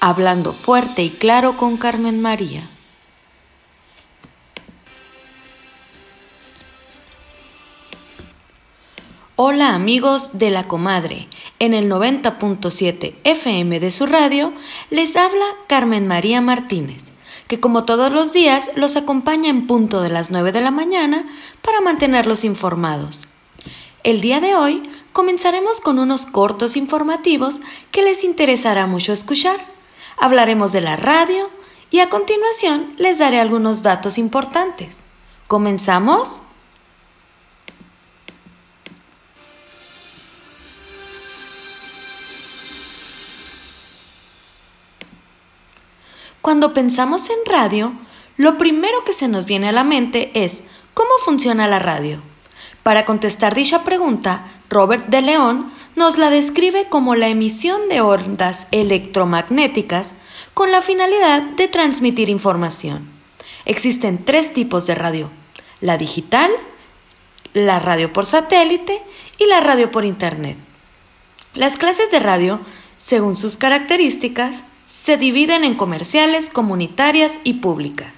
Hablando fuerte y claro con Carmen María. Hola amigos de la comadre, en el 90.7 FM de su radio les habla Carmen María Martínez, que como todos los días los acompaña en punto de las 9 de la mañana para mantenerlos informados. El día de hoy comenzaremos con unos cortos informativos que les interesará mucho escuchar. Hablaremos de la radio y a continuación les daré algunos datos importantes. ¿Comenzamos? Cuando pensamos en radio, lo primero que se nos viene a la mente es ¿cómo funciona la radio? Para contestar dicha pregunta, Robert de León nos la describe como la emisión de ondas electromagnéticas con la finalidad de transmitir información. Existen tres tipos de radio, la digital, la radio por satélite y la radio por Internet. Las clases de radio, según sus características, se dividen en comerciales, comunitarias y públicas.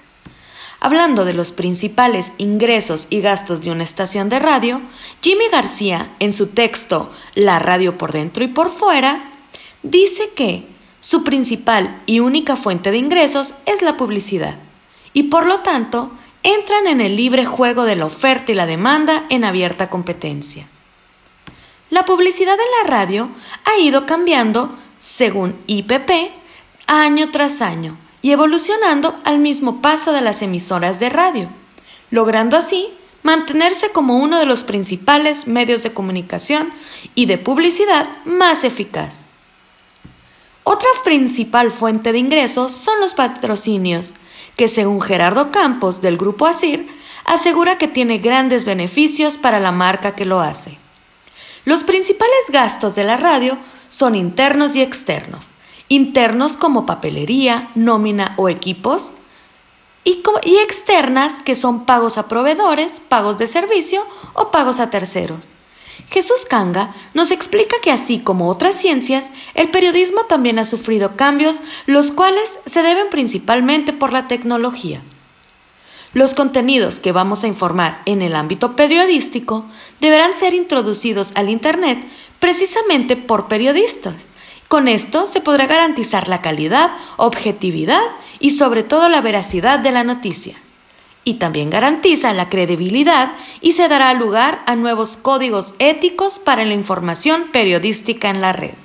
Hablando de los principales ingresos y gastos de una estación de radio, Jimmy García, en su texto La radio por dentro y por fuera, dice que su principal y única fuente de ingresos es la publicidad, y por lo tanto entran en el libre juego de la oferta y la demanda en abierta competencia. La publicidad en la radio ha ido cambiando, según IPP, año tras año y evolucionando al mismo paso de las emisoras de radio, logrando así mantenerse como uno de los principales medios de comunicación y de publicidad más eficaz. Otra principal fuente de ingresos son los patrocinios, que según Gerardo Campos del grupo ASIR, asegura que tiene grandes beneficios para la marca que lo hace. Los principales gastos de la radio son internos y externos internos como papelería, nómina o equipos, y, externas que son pagos a proveedores, pagos de servicio o pagos a terceros. Jesús Kanga nos explica que así como otras ciencias, el periodismo también ha sufrido cambios, los cuales se deben principalmente por la tecnología. Los contenidos que vamos a informar en el ámbito periodístico deberán ser introducidos al Internet precisamente por periodistas con esto se podrá garantizar la calidad, objetividad y sobre todo la veracidad de la noticia. Y también garantiza la credibilidad y se dará lugar a nuevos códigos éticos para la información periodística en la red.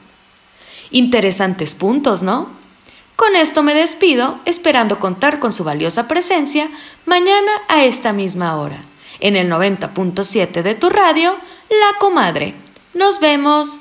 Interesantes puntos, ¿no? Con esto me despido, esperando contar con su valiosa presencia mañana a esta misma hora, en el 90.7 de tu radio, La Comadre. Nos vemos.